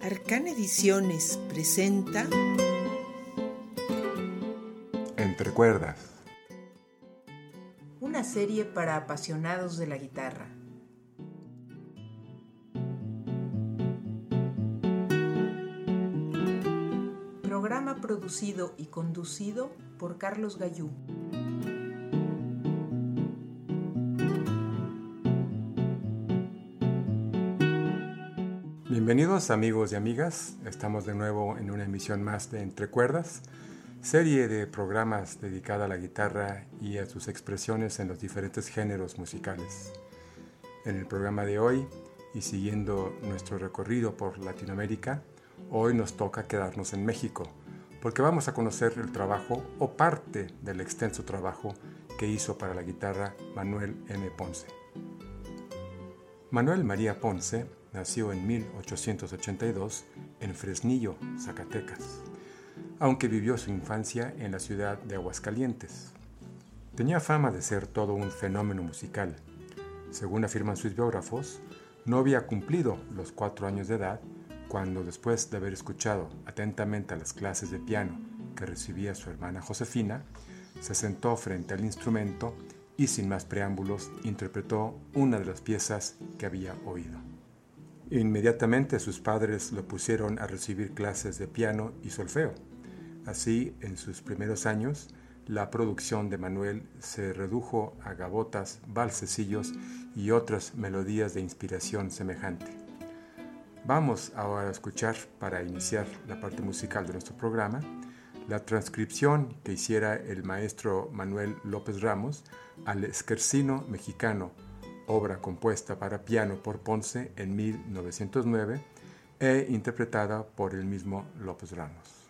Arcana Ediciones presenta Entre cuerdas. una serie para apasionados de la guitarra. Producido y conducido por Carlos Gallú. Bienvenidos amigos y amigas, estamos de nuevo en una emisión más de Entre Cuerdas, serie de programas dedicada a la guitarra y a sus expresiones en los diferentes géneros musicales. En el programa de hoy, y siguiendo nuestro recorrido por Latinoamérica, hoy nos toca quedarnos en México, porque vamos a conocer el trabajo o parte del extenso trabajo que hizo para la guitarra Manuel M. Ponce. Manuel María Ponce nació en 1882 en Fresnillo, Zacatecas, aunque vivió su infancia en la ciudad de Aguascalientes. Tenía fama de ser todo un fenómeno musical. Según afirman sus biógrafos, no había cumplido los cuatro años de edad cuando, después de haber escuchado atentamente las clases de piano que recibía su hermana Josefina, se sentó frente al instrumento y sin más preámbulos interpretó una de las piezas que había oído. Inmediatamente sus padres lo pusieron a recibir clases de piano y solfeo. Así, en sus primeros años, la producción de Manuel se redujo a gavotas, valsecillos y otras melodías de inspiración semejante. Vamos ahora a escuchar, para iniciar la parte musical de nuestro programa, la transcripción que hiciera el maestro Manuel López Ramos al Esquercino mexicano, obra compuesta para piano por Ponce en 1909 e interpretada por el mismo López Ramos.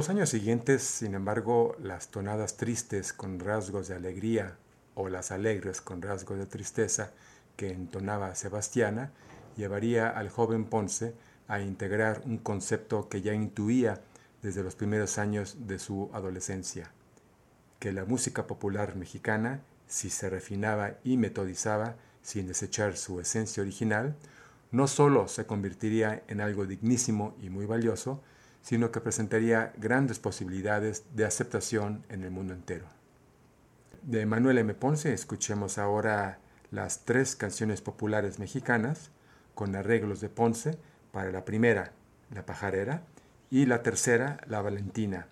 Los años siguientes, sin embargo, las tonadas tristes con rasgos de alegría o las alegres con rasgos de tristeza que entonaba Sebastiana, llevaría al joven Ponce a integrar un concepto que ya intuía desde los primeros años de su adolescencia, que la música popular mexicana, si se refinaba y metodizaba sin desechar su esencia original, no sólo se convertiría en algo dignísimo y muy valioso, sino que presentaría grandes posibilidades de aceptación en el mundo entero. De Manuel M. Ponce escuchemos ahora las tres canciones populares mexicanas con arreglos de Ponce para la primera, La pajarera, y la tercera, La Valentina,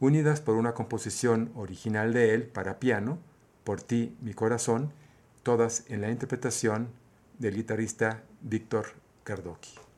unidas por una composición original de él para piano, Por ti, mi corazón, todas en la interpretación del guitarrista Víctor Cardoqui.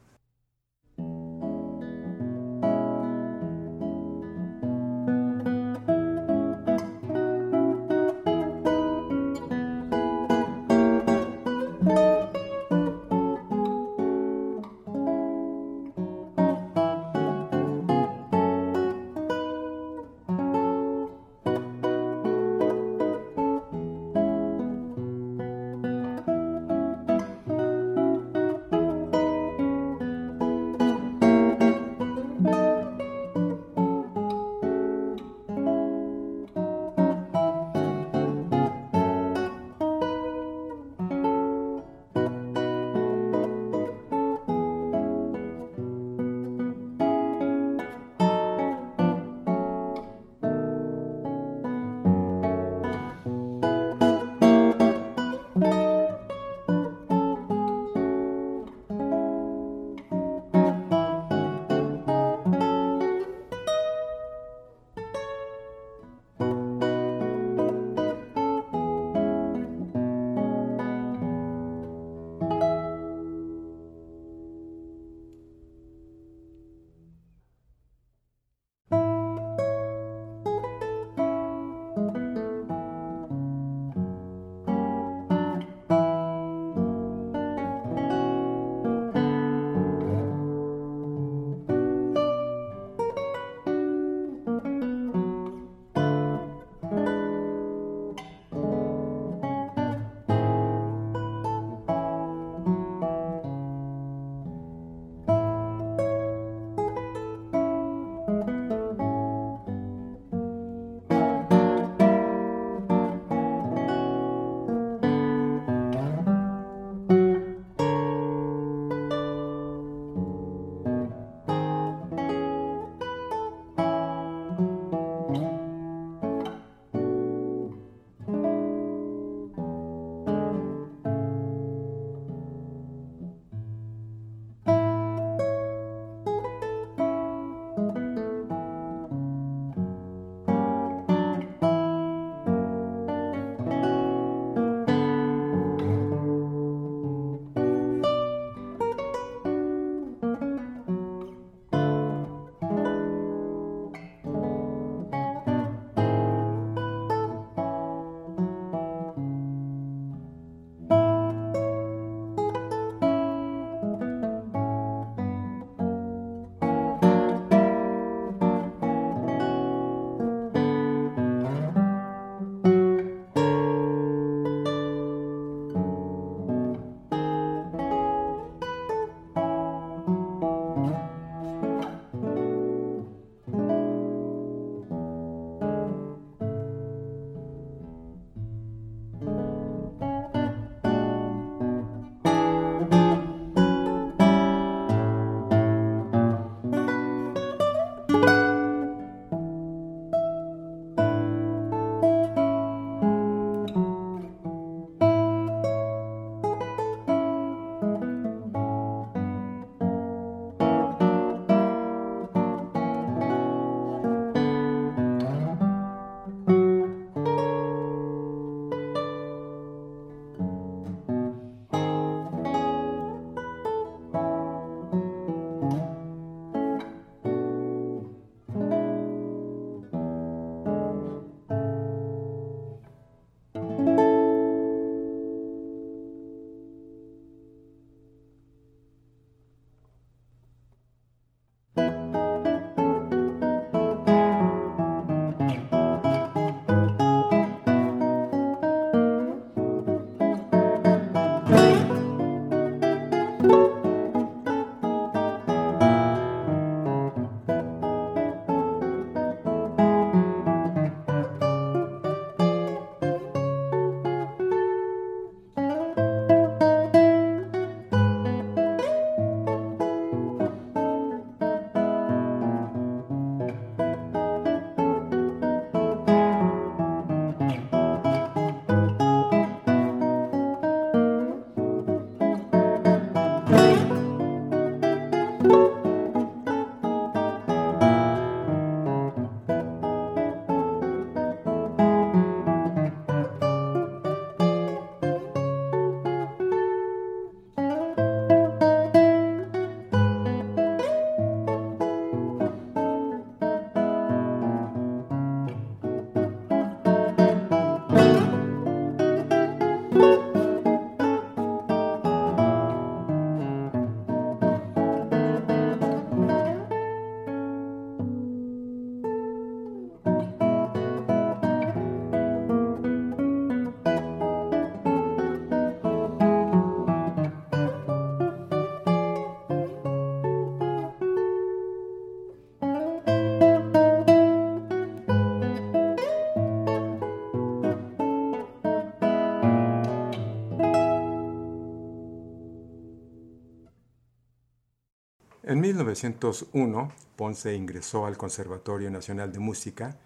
1901, Ponce ingresó al Conservatorio Nacional de Música,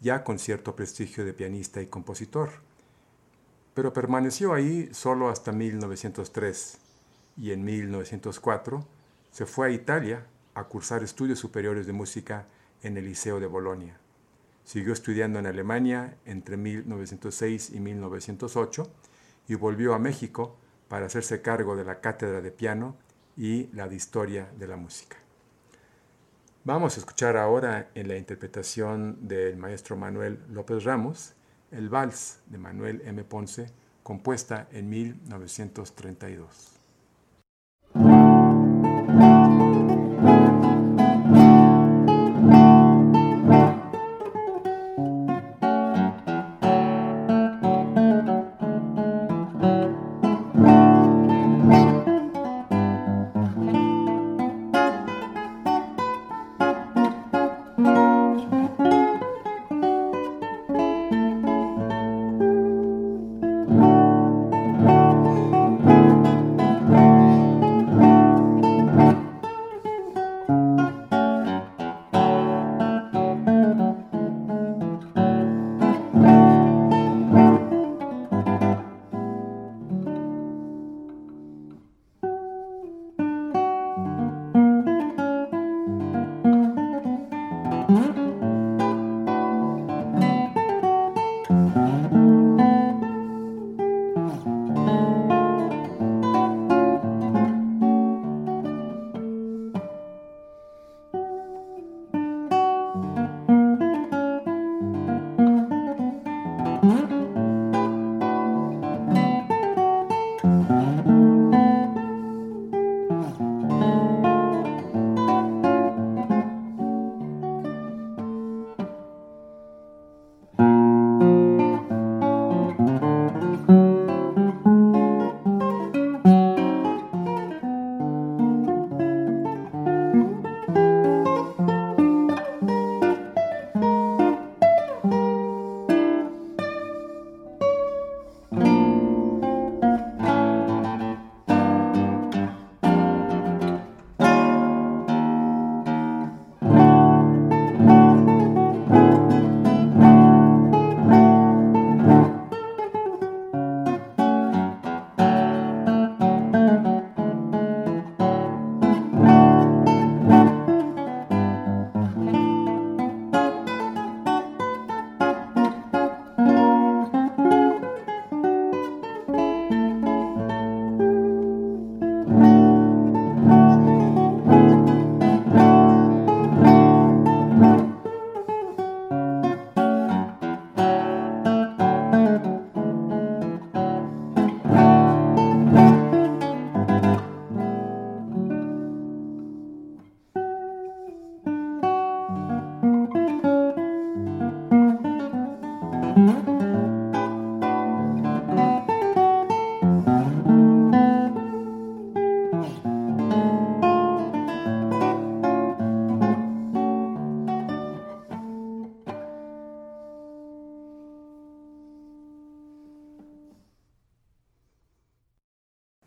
ya con cierto prestigio de pianista y compositor, pero permaneció ahí solo hasta 1903 y en 1904 se fue a Italia a cursar estudios superiores de música en el Liceo de Bolonia. Siguió estudiando en Alemania entre 1906 y 1908 y volvió a México para hacerse cargo de la cátedra de piano y la de historia de la música. Vamos a escuchar ahora en la interpretación del maestro Manuel López Ramos el vals de Manuel M. Ponce, compuesta en 1932.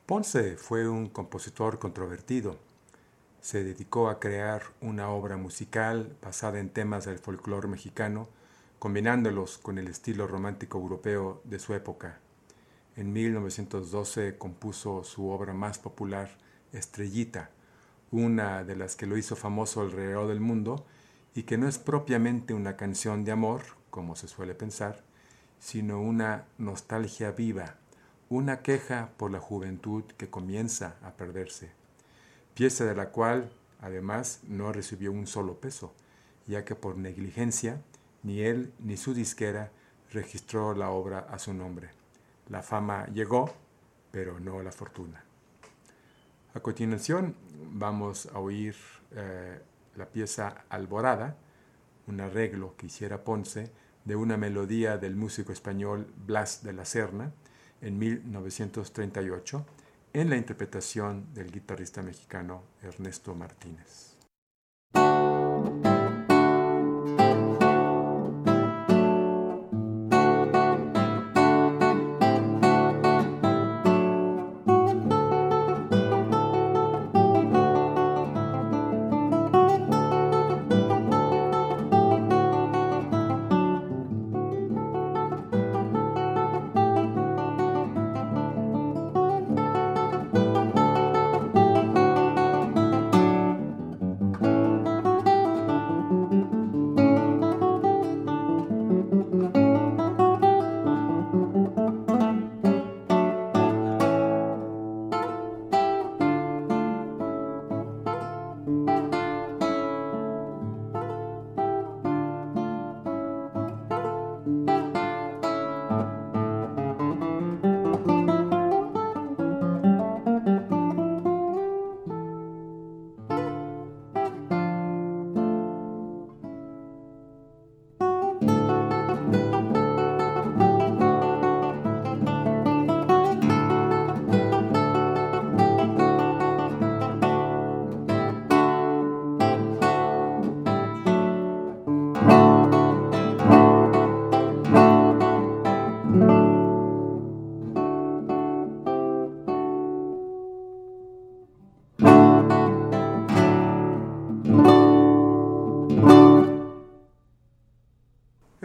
Ponce fue un compositor controvertido. Se dedicó a crear una obra musical basada en temas del folclore mexicano, combinándolos con el estilo romántico europeo de su época. En 1912 compuso su obra más popular, Estrellita, una de las que lo hizo famoso alrededor del mundo y que no es propiamente una canción de amor, como se suele pensar, sino una nostalgia viva una queja por la juventud que comienza a perderse, pieza de la cual además no recibió un solo peso, ya que por negligencia ni él ni su disquera registró la obra a su nombre. La fama llegó, pero no la fortuna. A continuación vamos a oír eh, la pieza Alborada, un arreglo que hiciera Ponce de una melodía del músico español Blas de la Serna, en 1938 en la interpretación del guitarrista mexicano Ernesto Martínez.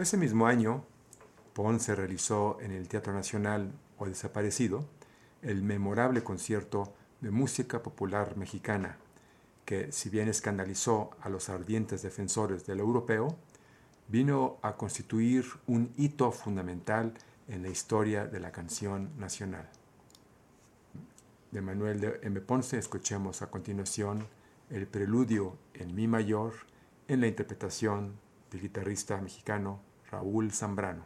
Ese mismo año, Ponce realizó en el Teatro Nacional o Desaparecido el memorable concierto de música popular mexicana, que si bien escandalizó a los ardientes defensores del europeo, vino a constituir un hito fundamental en la historia de la canción nacional. De Manuel de M. Ponce escuchemos a continuación el preludio en Mi mayor en la interpretación del guitarrista mexicano Raúl Zambrano.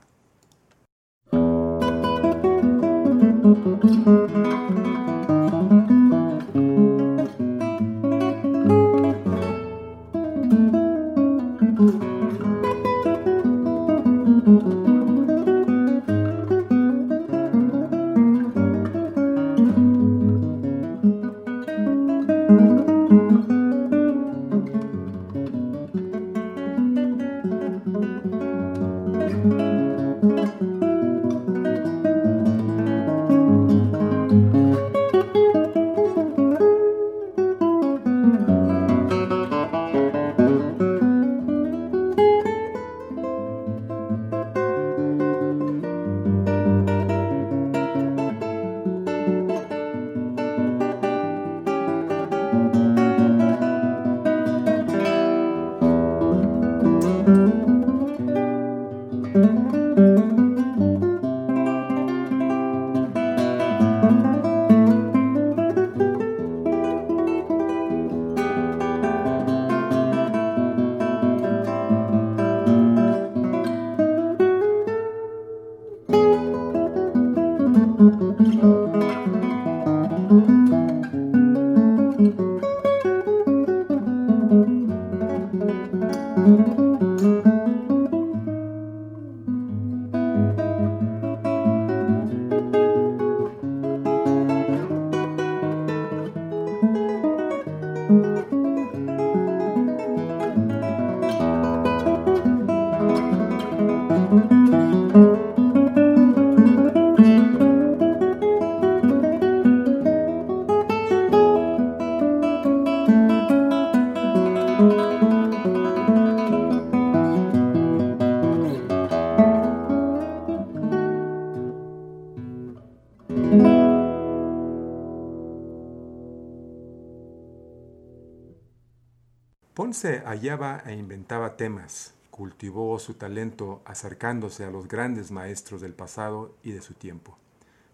Ponce hallaba e inventaba temas, cultivó su talento acercándose a los grandes maestros del pasado y de su tiempo,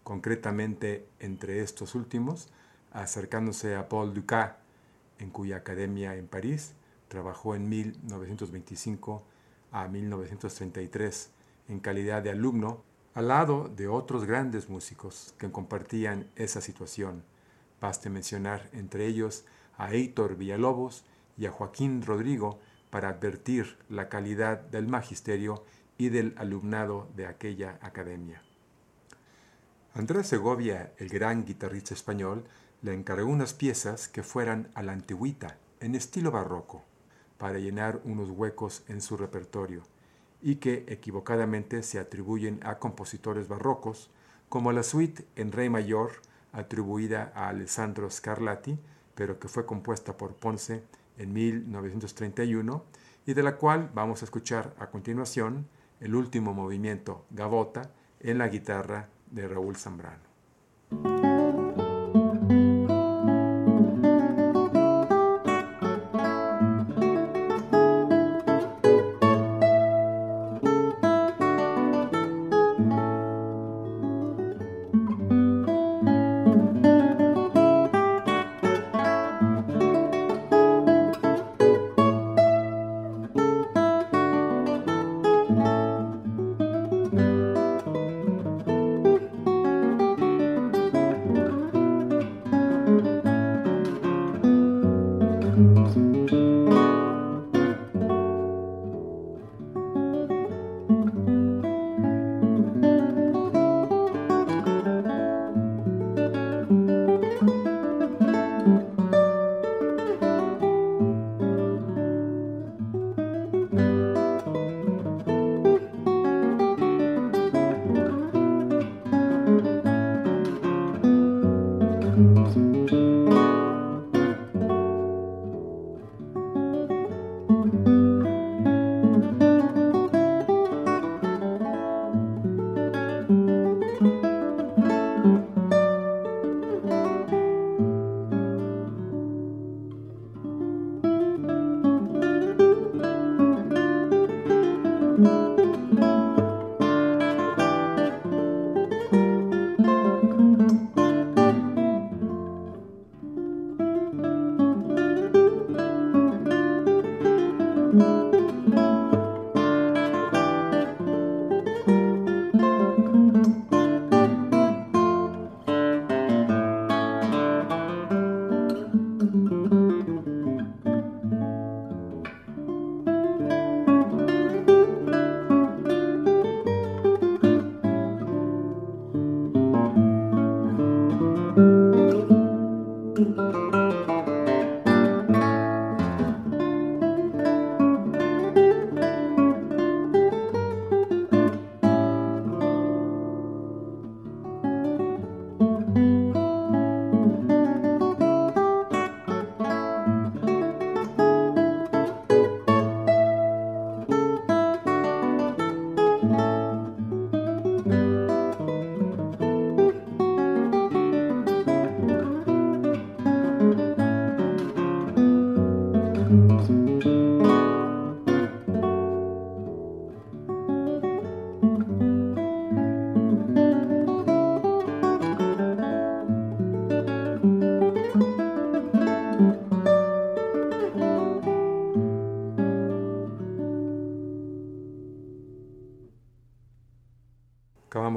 concretamente entre estos últimos, acercándose a Paul Dukas, en cuya academia en París trabajó en 1925 a 1933 en calidad de alumno, al lado de otros grandes músicos que compartían esa situación. Baste mencionar entre ellos a Heitor Villalobos y a Joaquín Rodrigo para advertir la calidad del magisterio y del alumnado de aquella academia. Andrés Segovia, el gran guitarrista español, le encargó unas piezas que fueran a la antigüita, en estilo barroco, para llenar unos huecos en su repertorio, y que equivocadamente se atribuyen a compositores barrocos, como la suite en re mayor atribuida a Alessandro Scarlatti, pero que fue compuesta por Ponce en 1931 y de la cual vamos a escuchar a continuación el último movimiento Gavota en la guitarra de Raúl Zambrano.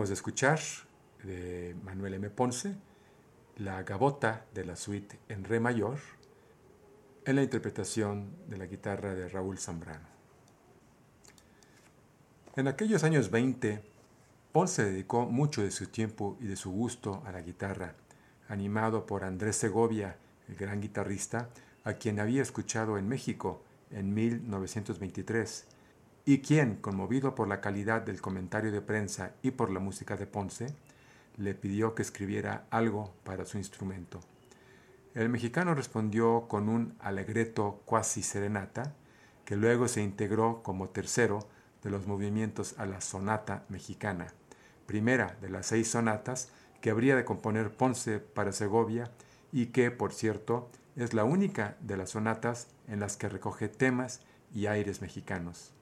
De escuchar de Manuel M. Ponce la gabota de la suite en re mayor en la interpretación de la guitarra de Raúl Zambrano. En aquellos años 20, Ponce dedicó mucho de su tiempo y de su gusto a la guitarra, animado por Andrés Segovia, el gran guitarrista, a quien había escuchado en México en 1923, y quien, conmovido por la calidad del comentario de prensa y por la música de Ponce, le pidió que escribiera algo para su instrumento. El mexicano respondió con un alegreto cuasi serenata, que luego se integró como tercero de los movimientos a la sonata mexicana, primera de las seis sonatas que habría de componer Ponce para Segovia y que, por cierto, es la única de las sonatas en las que recoge temas y aires mexicanos.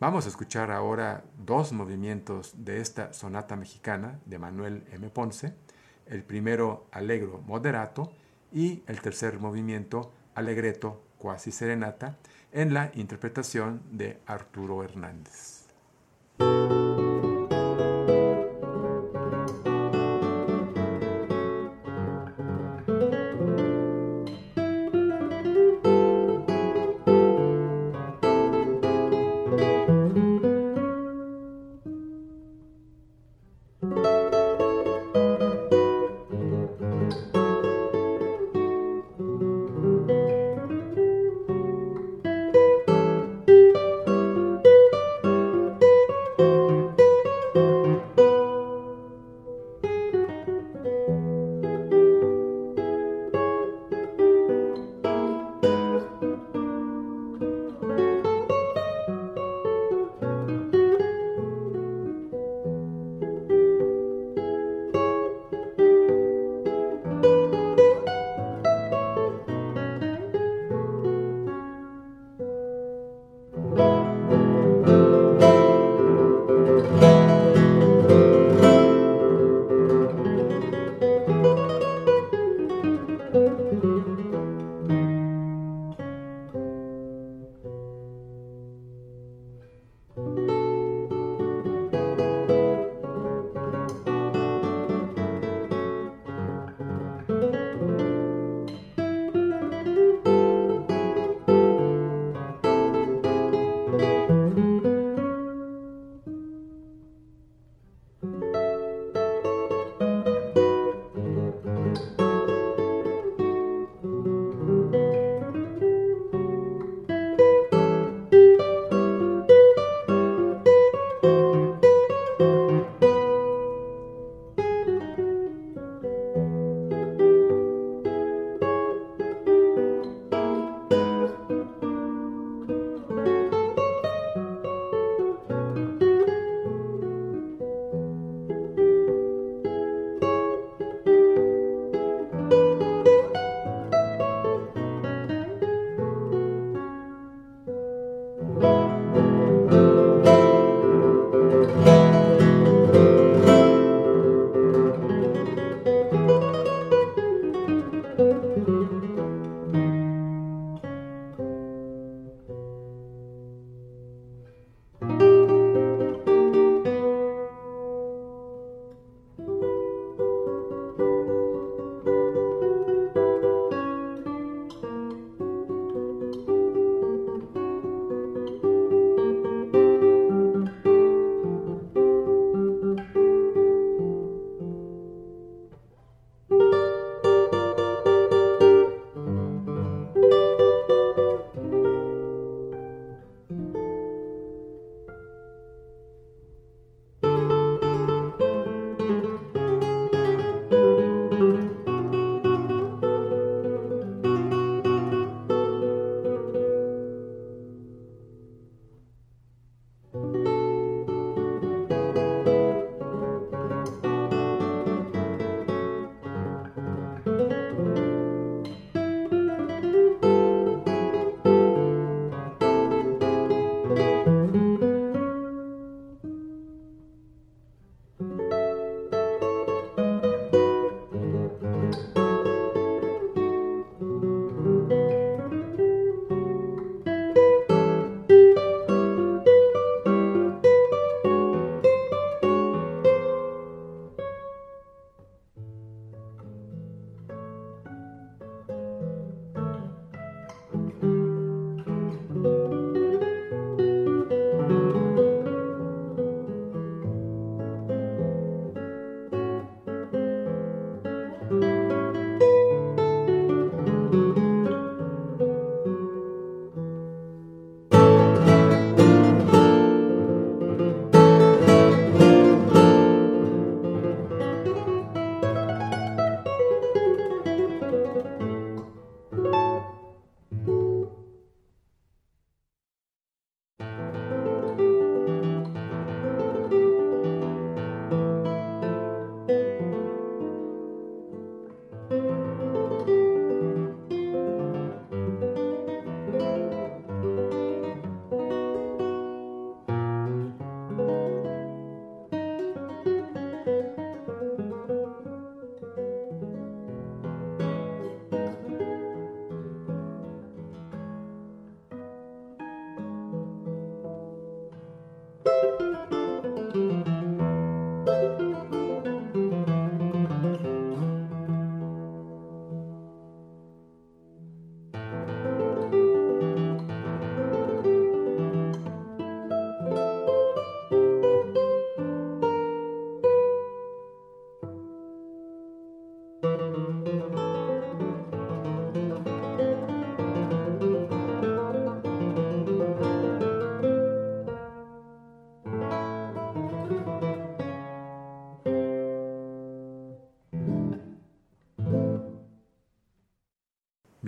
Vamos a escuchar ahora dos movimientos de esta sonata mexicana de Manuel M. Ponce, el primero allegro moderato y el tercer movimiento allegreto quasi serenata en la interpretación de Arturo Hernández.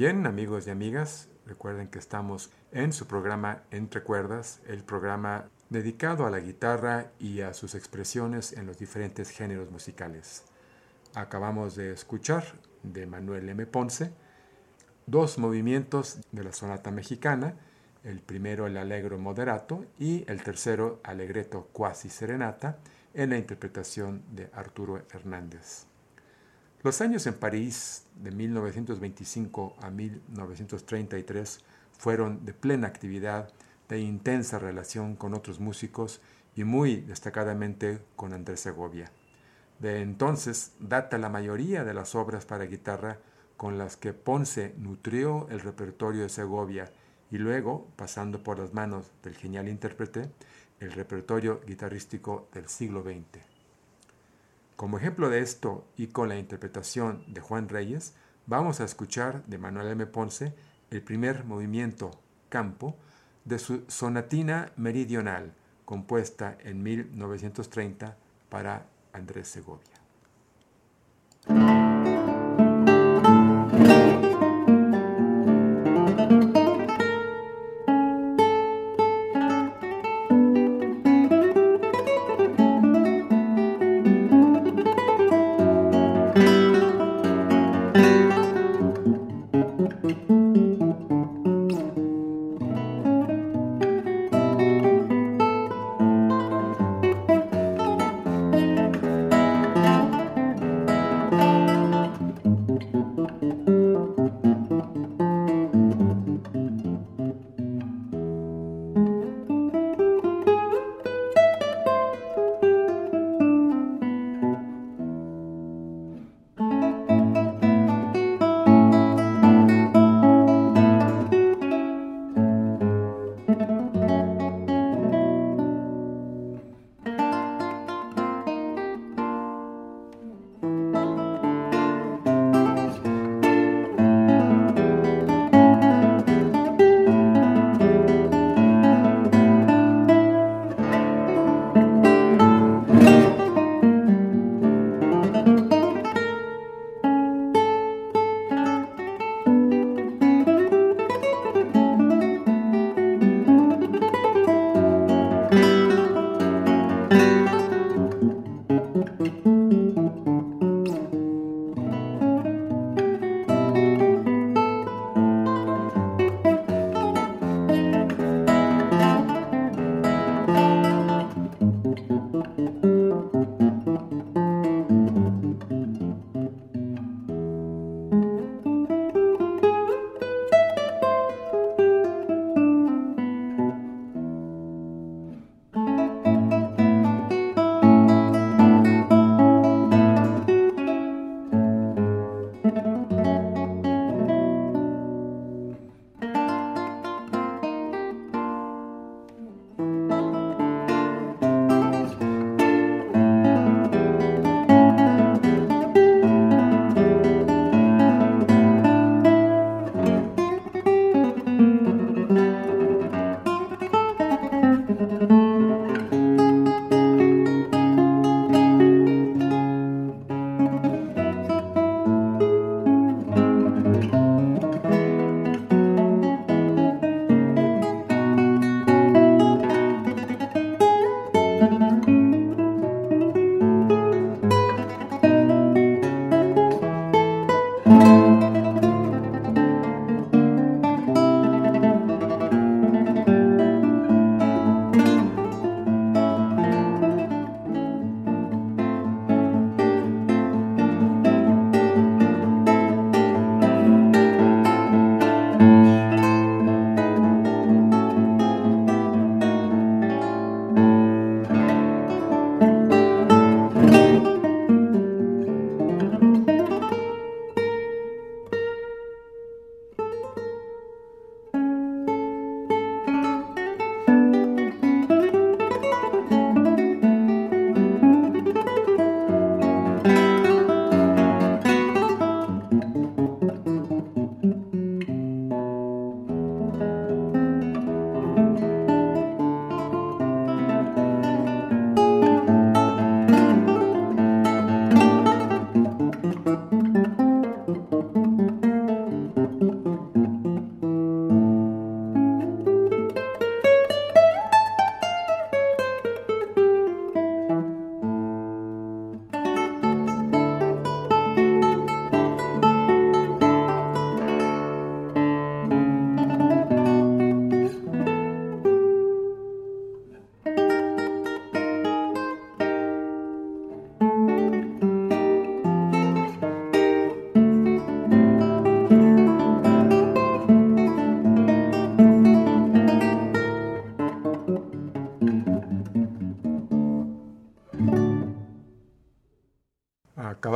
Bien, amigos y amigas, recuerden que estamos en su programa Entre Cuerdas, el programa dedicado a la guitarra y a sus expresiones en los diferentes géneros musicales. Acabamos de escuchar de Manuel M. Ponce dos movimientos de la sonata mexicana, el primero el Allegro Moderato y el tercero Allegretto Quasi Serenata en la interpretación de Arturo Hernández. Los años en París de 1925 a 1933 fueron de plena actividad, de intensa relación con otros músicos y muy destacadamente con Andrés Segovia. De entonces data la mayoría de las obras para guitarra con las que Ponce nutrió el repertorio de Segovia y luego, pasando por las manos del genial intérprete, el repertorio guitarrístico del siglo XX. Como ejemplo de esto y con la interpretación de Juan Reyes, vamos a escuchar de Manuel M. Ponce el primer movimiento, Campo, de su Sonatina Meridional, compuesta en 1930 para Andrés Segovia.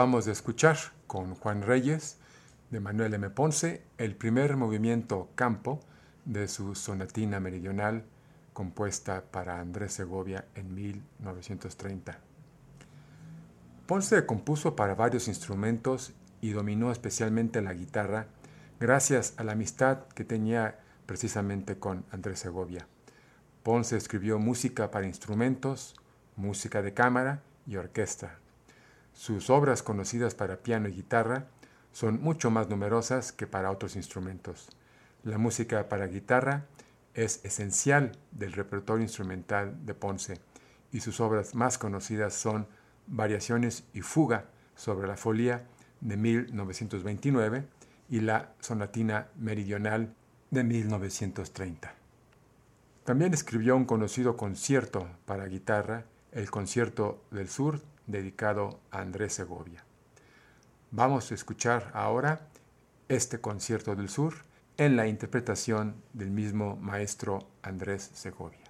Acabamos de escuchar con Juan Reyes de Manuel M. Ponce el primer movimiento campo de su sonatina meridional compuesta para Andrés Segovia en 1930. Ponce compuso para varios instrumentos y dominó especialmente la guitarra gracias a la amistad que tenía precisamente con Andrés Segovia. Ponce escribió música para instrumentos, música de cámara y orquesta. Sus obras conocidas para piano y guitarra son mucho más numerosas que para otros instrumentos. La música para guitarra es esencial del repertorio instrumental de Ponce y sus obras más conocidas son Variaciones y Fuga sobre la Folía de 1929 y la Sonatina Meridional de 1930. También escribió un conocido concierto para guitarra, el Concierto del Sur, dedicado a Andrés Segovia. Vamos a escuchar ahora este concierto del sur en la interpretación del mismo maestro Andrés Segovia.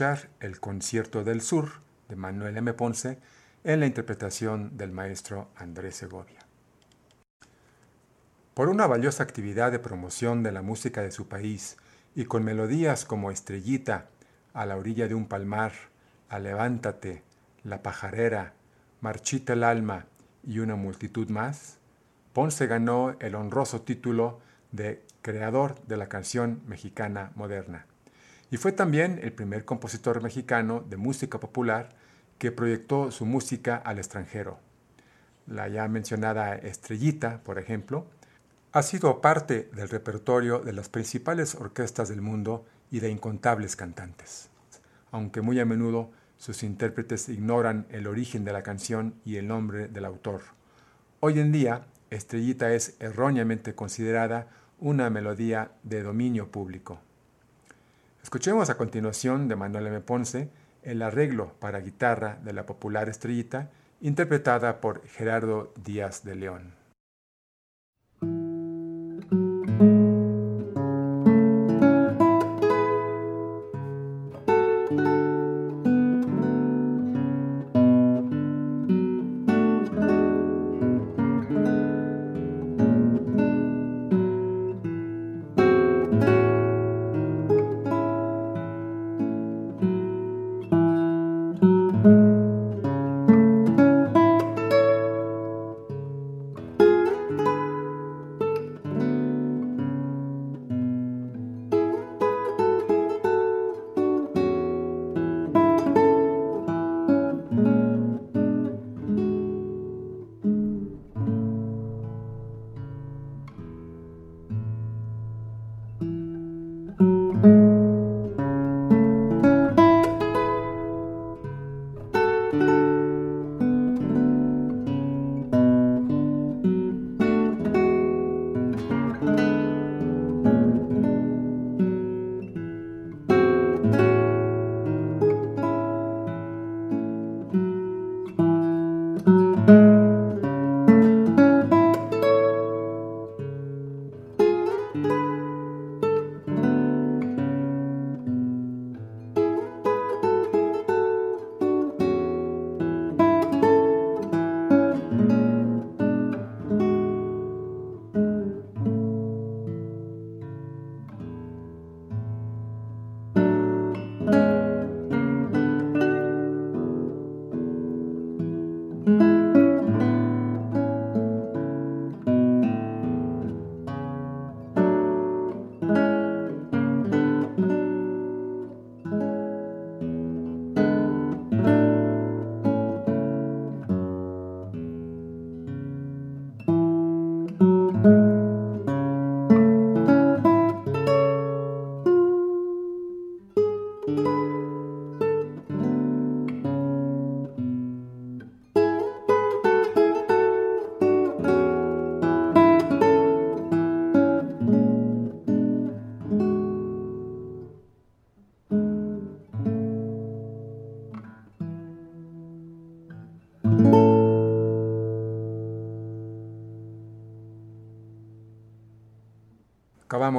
El Concierto del Sur de Manuel M. Ponce en la interpretación del maestro Andrés Segovia. Por una valiosa actividad de promoción de la música de su país y con melodías como Estrellita, A la orilla de un palmar, A levántate, La pajarera, Marchita el alma y una multitud más, Ponce ganó el honroso título de creador de la canción mexicana moderna. Y fue también el primer compositor mexicano de música popular que proyectó su música al extranjero. La ya mencionada Estrellita, por ejemplo, ha sido parte del repertorio de las principales orquestas del mundo y de incontables cantantes, aunque muy a menudo sus intérpretes ignoran el origen de la canción y el nombre del autor. Hoy en día, Estrellita es erróneamente considerada una melodía de dominio público. Escuchemos a continuación de Manuel M. Ponce el arreglo para guitarra de la popular Estrellita, interpretada por Gerardo Díaz de León.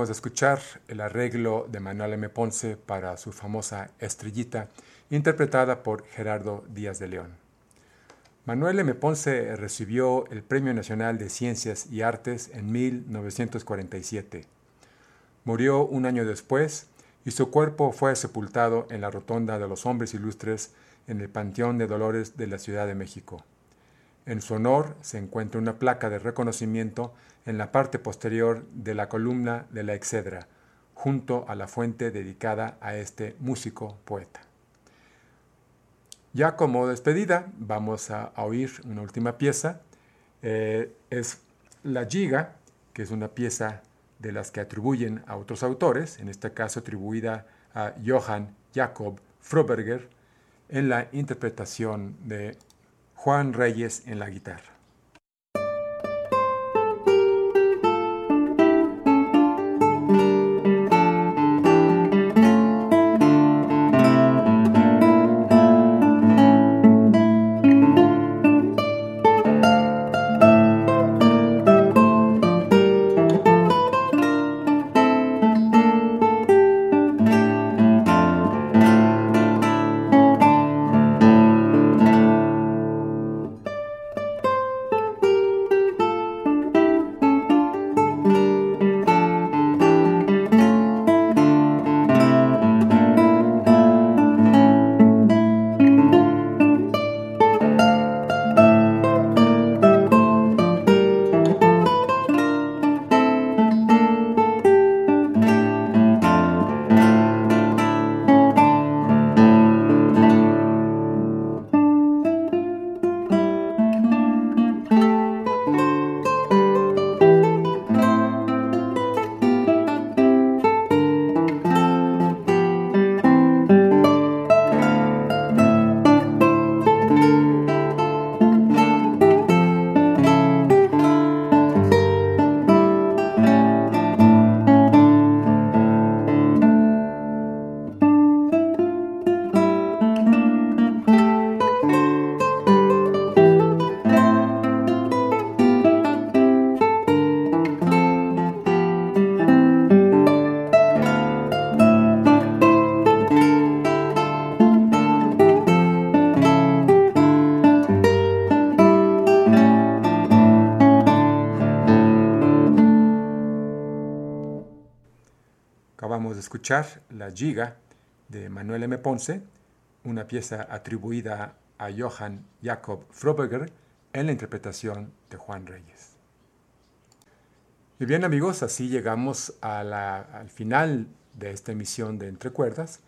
De escuchar el arreglo de Manuel M. Ponce para su famosa Estrellita, interpretada por Gerardo Díaz de León. Manuel M. Ponce recibió el Premio Nacional de Ciencias y Artes en 1947. Murió un año después y su cuerpo fue sepultado en la Rotonda de los Hombres Ilustres en el Panteón de Dolores de la Ciudad de México. En su honor se encuentra una placa de reconocimiento en la parte posterior de la columna de la Excedra, junto a la fuente dedicada a este músico poeta. Ya como despedida, vamos a, oír una última pieza. Eh, es La Giga, que es una pieza de las que atribuyen a otros autores, en este caso atribuida a Johann Jakob Froberger, en la interpretación de Juan Reyes en la guitarra. La Giga de Manuel M. Ponce, una pieza atribuida a Johann Jakob Froberger en la interpretación de Juan Reyes. Y bien amigos, así llegamos al final de esta emisión de Entre Cuerdas,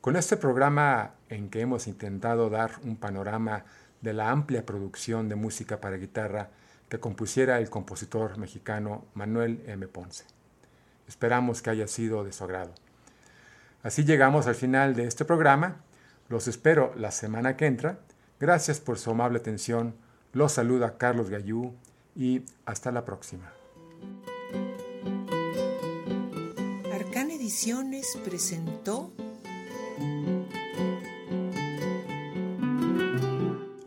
con este programa en que hemos intentado dar un panorama de la amplia producción de música para guitarra que compusiera el compositor mexicano Manuel M. Ponce. Esperamos que haya sido de su agrado. Así llegamos al final de este programa. Los espero la semana que entra. Gracias por su amable atención. Los saluda Carlos Gallú y hasta la próxima. Arcán Ediciones presentó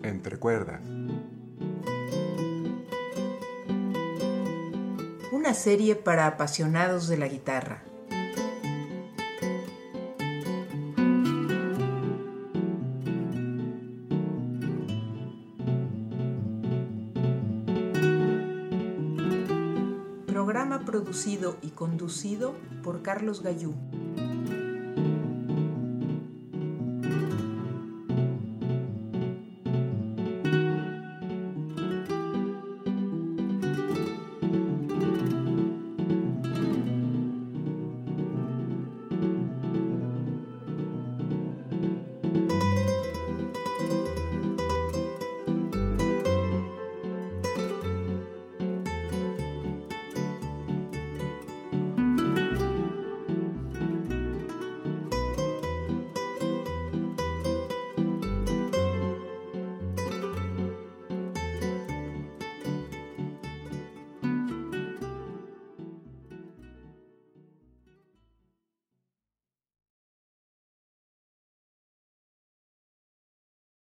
Entre cuerdas. Una serie para apasionados de la guitarra. Producido y conducido por Carlos Gallú.